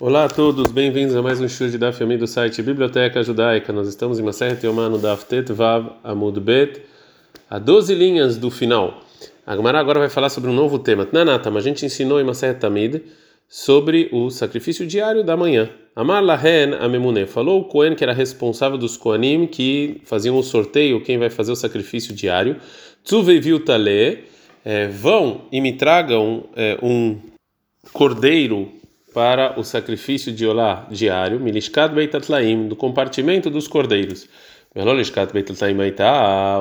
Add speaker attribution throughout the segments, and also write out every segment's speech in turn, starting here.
Speaker 1: Olá a todos, bem-vindos a mais um show de Daf Yomi do site Biblioteca Judaica. Nós estamos em Maseret Yomá no Daf Tet Vav Amud Bet, a 12 linhas do final. A Gemara agora vai falar sobre um novo tema. Nanata, mas a gente ensinou em Maseret Tamid sobre o sacrifício diário da manhã. Amar Lahen Amemune falou o Cohen que era responsável dos Koanim que faziam o sorteio, quem vai fazer o sacrifício diário. Tzuveiviu Tale, eh, vão e me tragam é, um cordeiro para o sacrifício de olá diário, milishkat beitatlaim, do compartimento dos cordeiros. Melolishkat beitatlaim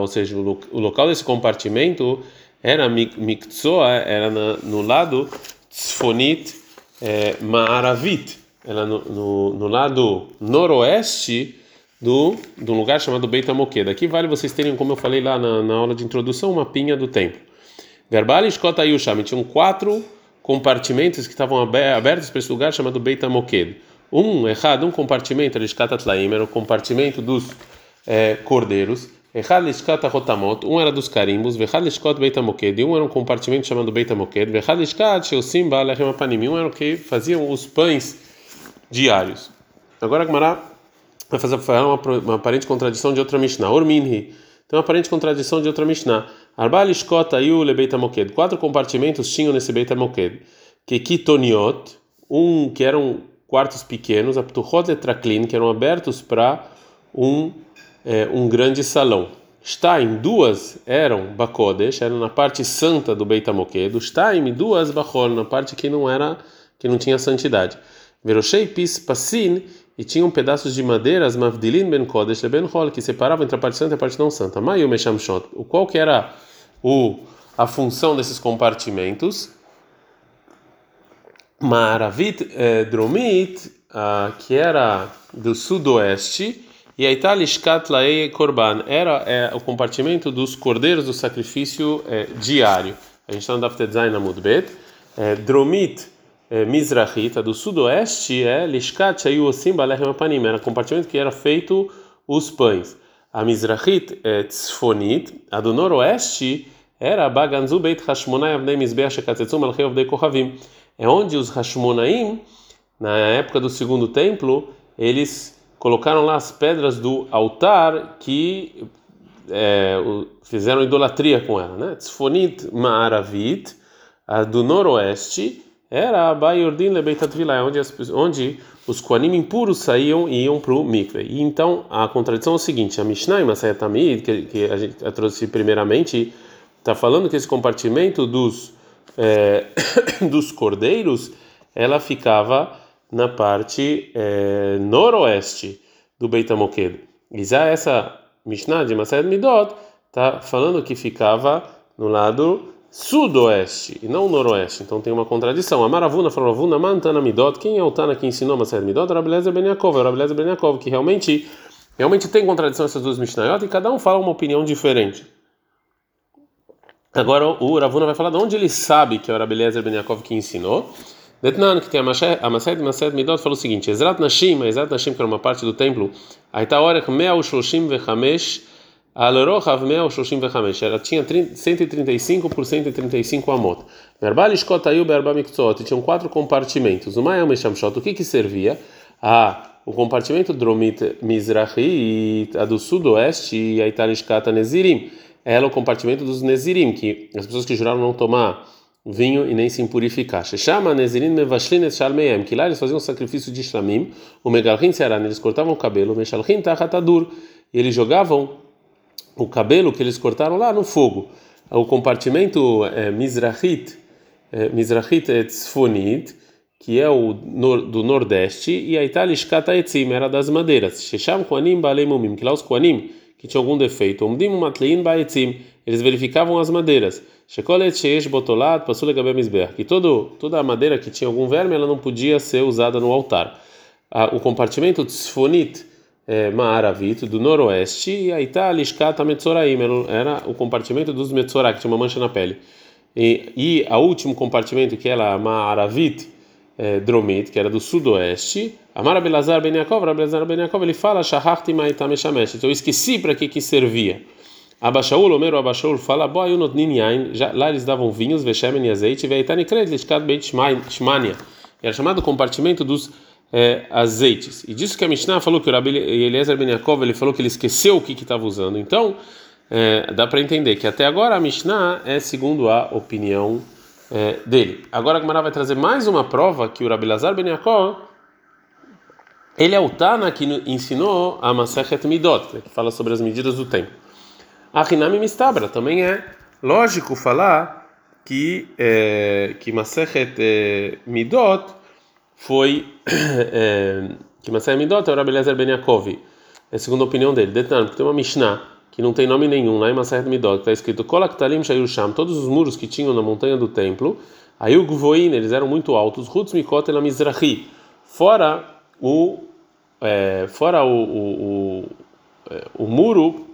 Speaker 1: ou seja, o local desse compartimento era mikzoa, era no lado tzfonit é, ma'aravit, era no, no, no, lado noroeste do, do lugar chamado Beit HaMoked. Aqui vale vocês terem, como eu falei lá na, na aula de introdução, uma pinha do templo. Garbali Shkot Ayusham, tinham quatro compartimentos que estavam abertos para esse lugar chamado Beit HaMoked. Um, errado, um compartimento, Lishkat era o compartimento dos é, cordeiros. Errado, Lishkat Rotamot, um era dos carimbos. Vechad Lishkot Beit HaMoked, um era um compartimento chamado Beit HaMoked. Vechad Lishkat Sheosim Baalechem Apanim, um era o que faziam os pães diários. Agora a Gemara vai fazer uma, uma aparente contradição de outra Mishnah. Orminhi uma aparente contradição de outra Mishnah. Arba lishkot ayu lebeit hamoked. Quatro compartimentos tinham nesse beit hamoked. Que kitoniot, um que eram quartos pequenos, aptuchot letraklin, que eram abertos para um é, um grande salão. Stein, duas eram bakodesh, eram na parte santa do Beit HaMoked. Stein, duas bachol, na parte que não era, que não tinha santidade. Veroshei pis pasin, e tinham pedaços de madeira, as mavdilin ben kodesh ben hol, que separavam entre a parte santa e a parte não santa. Mayu. O qual que era o a função desses compartimentos? Maravit eh, dromit, ah, que era do sudoeste, e a Italishkat lae korban era é, o compartimento dos cordeiros do sacrifício eh, diário. A gente está no Daftet Zain Amudbet. Eh, dromit é, Mizrahita, do sudoeste, é Lishkat Shayuosim Balechem Apanim, era compartimento que era feito os pães. A Mizrahit é Tzfonit, a do noroeste era Baganzu Beit Hashmonai Avnei Mizbeach Shekatetzum Alchei Avdei Kohavim. É onde os Hashmonaim, na época do segundo templo, eles colocaram lá as pedras do altar que é, fizeram idolatria com ela, né? Tzfonit Ma'aravit, a do noroeste, era Bayordin Lebeitatvilá, onde, onde os Koanim impuros saíam e iam para o mikve. E então a contradição é o seguinte: a Mishnah e Masayat Tamid, que, que a gente trouxe primeiramente, está falando que esse compartimento dos, é, dos cordeiros ela ficava na parte é, noroeste do Beit HaMoked. E já essa Mishnah de Masayat Midot está falando que ficava no lado sudoeste e não noroeste. Então tem uma contradição. A Maravuna falou: Ravuna mantana midot. Quem é o Tana que ensinou a Maser midot? Rabelezer ben Yaakov. Rabelezer ben Yaakov, que realmente, realmente tem contradição essas duas Mishnayot e cada um fala uma opinião diferente. Agora o Ravuna vai falar de onde ele sabe que é o Rabelezer ben Yaakov que ensinou. Detnan, que tem a Mased Mased Midot, falou o seguinte: Ezrat Nashim, Ezrat Nashim, que era uma parte do templo, Aita Orech Mea Shloshim Vechamesh Alorochav Mel Shoshim Vechamesh. Ela tinha 135 por 135 amot. Verbal Shkotayu Berba Miktsot. Tinham quatro compartimentos. O Mayam Meshamshot. O que que servia? Ah, o compartimento Dromit Mizrahi a do sudoeste e a Italishkata Nezirim. Ela é o compartimento dos Nezirim, que as pessoas que juraram não tomar vinho e nem se impurificar. Chama Nezirim Mevashlin et Shalmeem, que lá eles faziam um sacrifício de Shlamim, o Megalhin Searan, eles cortavam o cabelo, o Meshalhin Tachatadur, e eles jogavam o cabelo que eles cortaram lá no fogo. O compartimento é, Mizrahit, é, Mizrahit Tzfonit, que é o nor, do nordeste, e a Italishkata Etzim era das madeiras. Shesham Koanim Balemumim, que lá os Koanim, que tinham algum defeito, Omdim Matlein Baetzim, eles verificavam as madeiras. Shekolet Sheish Botolat Pasule Gabem Mizber, que todo, toda a madeira que tinha algum verme, ela não podia ser usada no altar. o compartimento Tzfonit, é, Maaravit, do noroeste, e aí tá Lishkata Metzoraim, era o compartimento dos Metzorah, que tinha uma mancha na pele. E, e a último compartimento, que era Maaravit, é, Dromit, que era do sudoeste, Amar Belazar Ben Yaakov, Belazar Ben Yaakov, ele fala, Shahachti Maitameshamesh, então eu esqueci para que que servia. Abashaul, Homero Abashaul fala, Boa Yunot Ninyain, lá eles davam vinhos, Veshemen e azeite, Veitani Kred, Lishkat Beit Shmania, Era chamado compartimento dos é, azeites. E disso que a Mishnah falou que o Rabi Eliezer Ben Yaakov, ele falou que ele esqueceu o que estava usando. Então, é, dá para entender que até agora a Mishnah é segundo a opinião é, dele. Agora a Gemara vai trazer mais uma prova que o Rabi Lazar Ben Yaakov, ele é o Tana que ensinou a Masechet Midot, que fala sobre as medidas do tempo. A Hinami Mistabra também é lógico falar que é, que Masechet é, Midot foi é, que Masechet Midot é o Rabi Lazar Ben Yaakov, é a opinião dele. Detalhe, porque tem uma Mishnah que não tem nome nenhum lá em Maseret Midot, está escrito Kolaktalim Shayusham, todos os muros que tinham na montanha do templo, aí o Gvoin, eles eram muito altos, Rutz Mikot El Mizrahi, fora o é, fora o, o, o, é, o, muro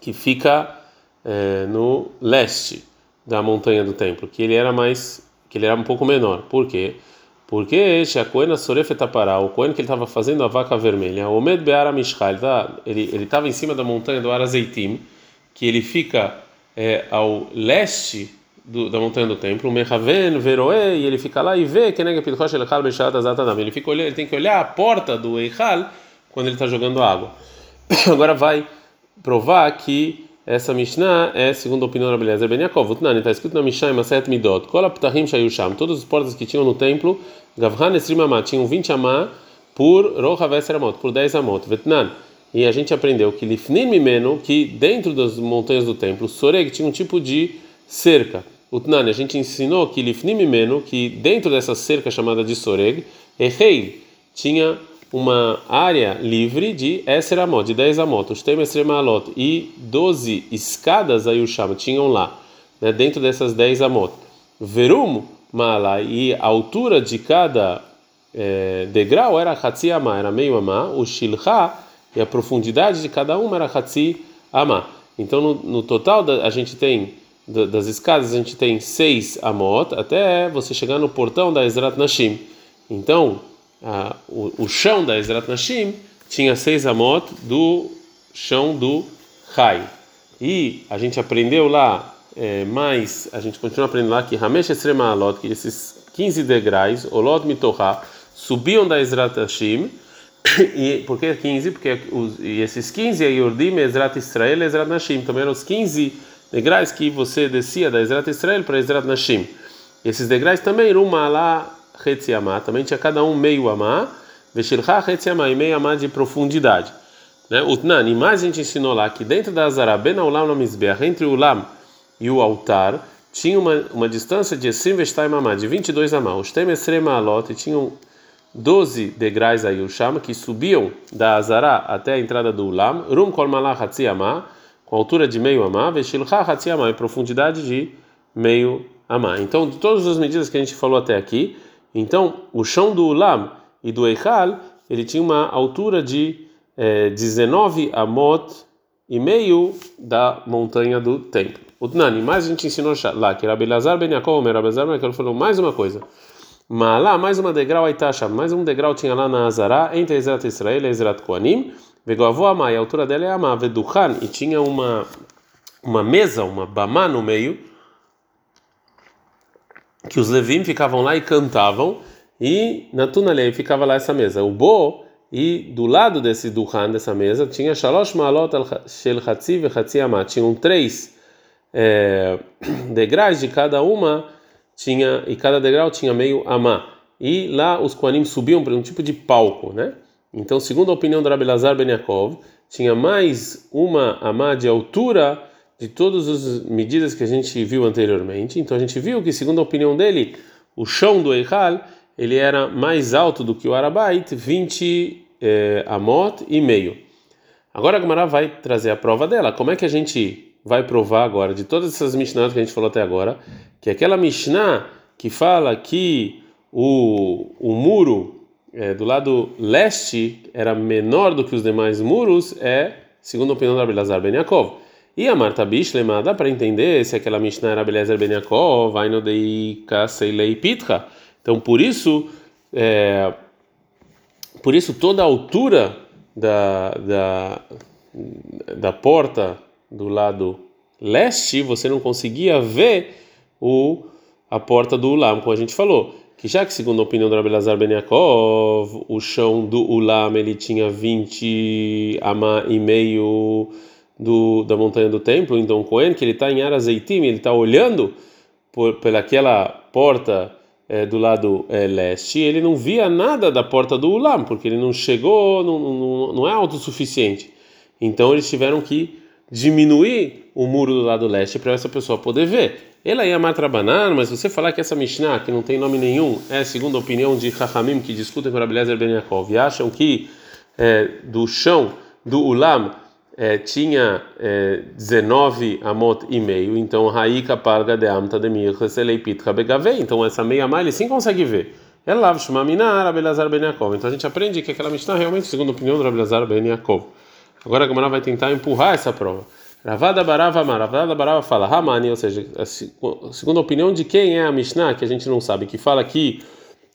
Speaker 1: que fica é, no leste da montanha do templo, que ele era mais que ele era um pouco menor. Por quê? Porque Shakoena Sorefetapará, o Cohen que ele estava fazendo a vaca vermelha, o Med Beara Mishkal, ele ele estava em cima da montanha do Arazeitim, que ele fica é, ao leste do, da montanha do templo, Mehaven Veroe, e ele fica lá e vê que nega Pilchosh Elchal Beshat Azatadam. Ele fica ele tem que olhar a porta do Eichal quando ele está jogando água. Agora vai provar que essa Mishnah é segundo a opinião da Beleza Ben Yaakov. Utnani está escrito na Mishnah Maset Midot. Kol aptahim shayusham. Todas as portas que tinham no templo, Gavhan esrim amah, tinham 20 amah por rocha veser amot, por 10 amot. Vetnan. E a gente aprendeu que lifnim mimeno, que dentro das montanhas do templo, soreg tinha um tipo de cerca. Utnani, a gente ensinou que lifnim mimeno, que dentro dessa cerca chamada de soreg, errei, tinha uma área livre de Esser Amot, de 10 Amot, os Temestre Malot, e 12 escadas aí o chama, tinham lá, né, dentro dessas 10 Amot. Verum Mala, e a altura de cada é, degrau era Hatzi Amá, era meio Amá, o Shilha, e a profundidade de cada uma era Hatzi Amá. Então no, no total da, a gente tem, das escadas, a gente tem 6 Amot, até você chegar no portão da Ezrat Nashim. Então, a, o, o, chão da Ezrat Nashim tinha seis amot do chão do Rai. E a gente aprendeu lá, é, mais, a gente continua aprendendo lá que Ramesh Esrema Alot, que esses 15 degraus, Olot Mitorá, subiam da Ezrat Nashim. E, por que 15? Porque os, e esses 15 é Yordim, Ezrat Israel Ezrat Nashim. Também eram os 15 degraus que você descia da Ezrat Israel para Ezrat Nashim. Esses degraus também, Ruma lá Hetziamá, também tinha cada um meio amá, Veshilcha Hetziamá, e meio amá de profundidade. Né? Utnan, e mais a gente ensinou lá que dentro da Azara, Ben Ulam no Mizbeach, entre o Lam e o altar, tinha uma, uma distância de Esim Veshtaim amá, de 22 amá. Os Temesrema Alot tinham 12 degraus aí, o chama, que subiam da Azara até a entrada do Ulam, Rum Kol Malach Hatziamá, com altura de meio amá, Veshilcha Hatziamá, e profundidade de meio amá. Então, de todas as medidas que a gente falou até aqui, então, o chão do Ulam e do Eichal, ele tinha uma altura de é, 19 amot e meio da montanha do templo. O Tnani, mais a gente ensinou lá que Rabi Lazar ben Yaakov, Rabi Lazar ben Yaakov falou mais uma coisa. Mas lá, mais uma degrau Aitasha, mais um degrau tinha lá na Azará, entre Ezrat Israel e Ezrat Koanim, Vegoavô Amá, e a altura dela é Amá, Veduchan, e tinha uma, uma mesa, uma bamá no meio, que os levim ficavam lá e cantavam, e na Tunalei ficava lá essa mesa. O Bo, e do lado desse Duhan, dessa mesa, tinha Shalosh Maalot Shel Hatzi ve Hatzi Amat. Tinham três é, degraus de cada uma, tinha e cada degrau tinha meio Amá. E lá os Koanim subiam para um tipo de palco, né? Então, segundo a opinião do Rabbi Lazar Ben Yaakov, tinha mais uma Amá de altura de todas as medidas que a gente viu anteriormente. Então a gente viu que, segundo a opinião dele, o chão do Eichal ele era mais alto do que o Arabait, 20 eh, amot e meio. Agora a Gemara vai trazer a prova dela. Como é que a gente vai provar agora, de todas essas Mishnahs que a gente falou até agora, que aquela Mishnah que fala que o, o muro é, do lado leste era menor do que os demais muros é, segundo a opinião da Abelazar Ben Yaakov. E a Marta Bishlema, dá para entender se aquela Mishnah era Belezer Ben Yaakov, vai no Dei Kaseilei Pitra. Então, por isso, é, por isso toda a altura da, da, da porta do lado leste, você não conseguia ver o, a porta do Ulam, como a gente falou. que já que segundo a opinião do Rabi Lazar Ben Yaakov, o chão do Ulam ele tinha 20 ama e meio do, da montanha do templo, então Cohen, que ele está em Arazeitim, ele está olhando por, pelaquela porta é, do lado é, leste, ele não via nada da porta do Ulam, porque ele não chegou, não, não, não é autossuficiente. Então eles tiveram que diminuir o muro do lado leste para essa pessoa poder ver. Ela ia matrabanar, mas você falar que essa Mishnah, que não tem nome nenhum, é segundo a opinião de Chachamim, que discutem com Rabbi Ben Yaakov, e acham que é, do chão do Ulam é, tinha é, 19 amot e meio, então Raika parga de amta de mircheselepit begave, então essa meia malha ele sim consegue ver. Elav shumaminar Rabelazar Ben Yaakov. Então a gente aprende que aquela Mishnah realmente, segundo a opinião do Rabelazar Ben Yaakov. Agora a Gamara vai tentar empurrar essa prova. Ravada Barava Amar, Ravada Barava fala Ramani, ou seja, a segunda opinião de quem é a Mishnah, que a gente não sabe, que fala que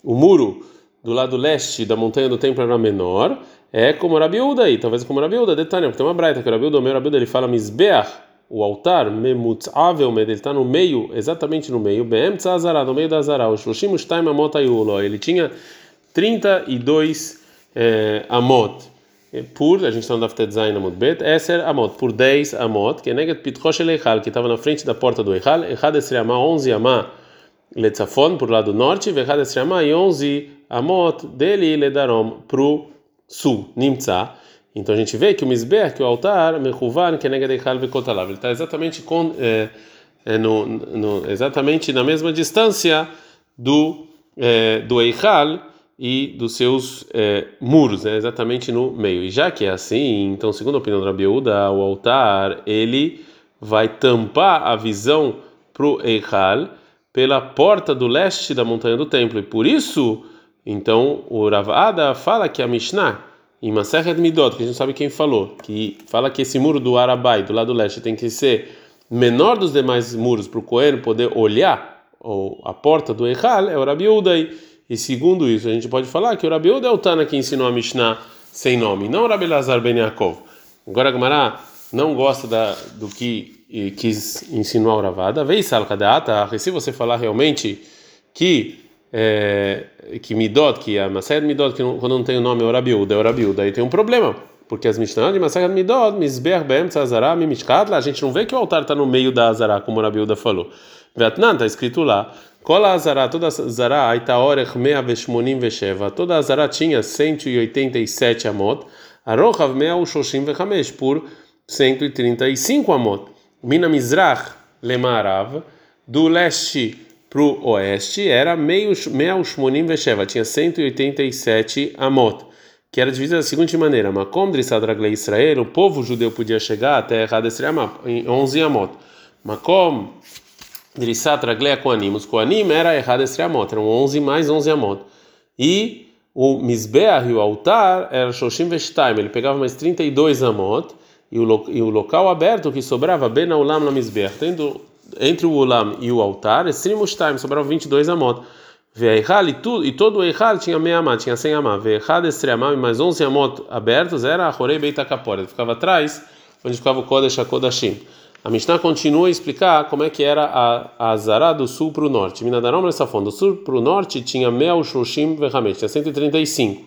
Speaker 1: o muro do lado leste da montanha do templo era menor, é como Rabiúda aí, talvez como Rabiúda, detalhe, porque tem uma braita que Rabiúda, o meu Rabiúda, ele fala Misbeach, o altar, memutzavel, ele está no meio, exatamente no meio, Bem Tzazara, no meio da Zara, o Shloshim Shtaim Amot Ayulo, ele tinha 32 é, Amot. Por, a gente está no Daftet Zain Amot Bet, Eser Amot, por 10 Amot, que é Negat Pitchosh que estava na frente da porta do Eichal, Echad Esri Amah, 11 Amah, Letzafon, por lado norte, Vechad Esri Amah, e 11 Amot dele Ledarom, para o sul, Nimtza. Então a gente vê que o Mizber, que o altar, Mechuvan, é Negat Eichal Vekotalav, ele está exatamente, com, é, é no, no, exatamente na mesma distância do, é, do Eichal, e dos seus é, muros, né, exatamente no meio. E já que é assim, então, segundo a opinião do Rabiúda, o altar ele vai tampar a visão para o Eichal pela porta do leste da montanha do templo. E por isso, então, o Ravada fala que a Mishnah, em Masechet Midot, que a gente sabe quem falou, que fala que esse muro do Arabai, do lado leste, tem que ser menor dos demais muros para o Cohen poder olhar ou, a porta do Eichal, é o Rabiúda aí. E segundo isso, a gente pode falar que o Rabi Uda é o Tana que ensinou a Mishnah sem nome, não o Rabi Lazar Ben Yaakov. Agora a Gemara não gosta da, do que quis ensinar o Ravada. Vei salkadata, se você falar realmente que é, que Midot, que a Mased Midot, que quando não tem o nome é o Rabi Uda, é o Rabi Uda, aí tem um problema. Porque as Mishnah de Mased Midot, Misber Bem Tzazara, Mimishkatla, a gente não vê que o altar está no meio da Azara, como o Rabi Uda falou. Vetnan, está escrito lá. Kola Azara, toda Azara, Aitaorech 187, toda Azara tinha 187 amot, Arochav 135 por 135 amot. Mina Mizrach Lemarav, do leste para o oeste, era 187, tinha 187 amot, que era dividida da seguinte maneira: Makom Drisadragle Israel, o povo judeu podia chegar até Hadesriamah em 11 amot. Makom Drissat Raglea Koanim. Os Koanim era errado esse amot, eram 11 mais 11 amot. E o Mizbeah, o altar, era Shoshim Veshtaim, ele pegava mais 32 amot. E o, e o local aberto que sobrava, bem na Ulam na Mizbeah, tendo entre o Ulam e o altar, Esrimushtaim, sobrava 22 amot. Veihal e, tudo, e todo o Eihal tinha meia amá, tinha 100 amá. Veihal estre amá, mais 11 amot abertos, era a Horei Beit ele ficava atrás, onde ficava o Kodesh HaKodashim. A Mishnah continua a explicar como é que era a, a Zara do sul para o norte. Minadarom Safon, do sul para o norte tinha Mel Shoshim Vehamet, tinha 135.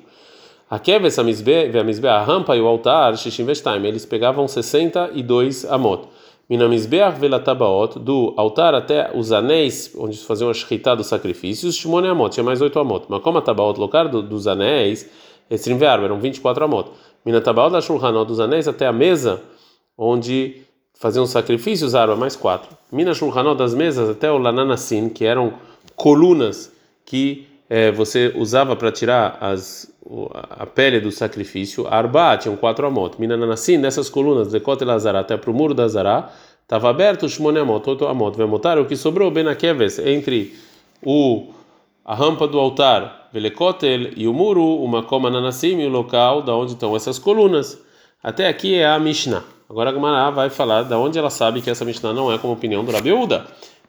Speaker 1: A Keves, a Mizbe, a rampa e o altar, Shishim Vestaim, eles pegavam 62 amot. Minamizbeach velatabaot, do altar até os anéis, onde se faziam a shritá dos sacrifícios, Shimone amot, tinha mais 8 amot. Mas como a tabaot, local do, dos anéis, Esrim eram 24 amot. Minatabaot da Shulhanot, dos anéis até a mesa, onde faziam sacrifícios, arba mais quatro. Mina Shulchanot das mesas até o Lananassin, que eram colunas que é, você usava para tirar as, a pele do sacrifício. Arba tinham quatro amot. Mina Nanassin, dessas colunas, de Kotel Azará até para o muro da Azará, estava aberto Shmone Amot, outro Amot. Vemotar, o que sobrou, Benakeves, entre o a rampa do altar, Velekotel, e o muro, uma coma Nanassim, e o local da onde estão essas colunas. Até aqui é a Mishnah. Agora a Gemara vai falar da onde ela sabe que essa Mishnah não é como opinião do Rabi Uda.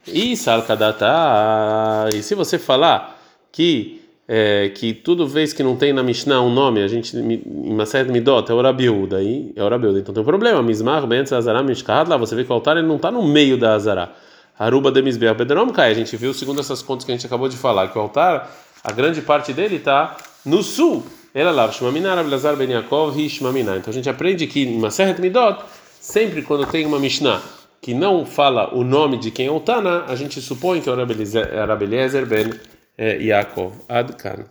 Speaker 1: E e se você falar que é, que tudo vez que não tem na Mishnah um nome, a gente em Maset Midot é o Rabi Uda, aí é o Rabi Uda. Então tem um problema. Mismar ben Azara Mishkad lá, você vê que o altar ele não está no meio da Azara. Haruba de Misbeach Bedrom Kai. A gente viu, segundo essas contas que a gente acabou de falar, que o altar, a grande parte dele está no sul. Ela lá, Shmamina, Rabelazar Ben Yaakov, Shmamina. Então a gente aprende que em Maseret Midot, sempre quando tem uma Mishnah que não fala o nome de quem é o Tana, a gente supõe que é o Rabeliezer Ben Yaakov. Adkan.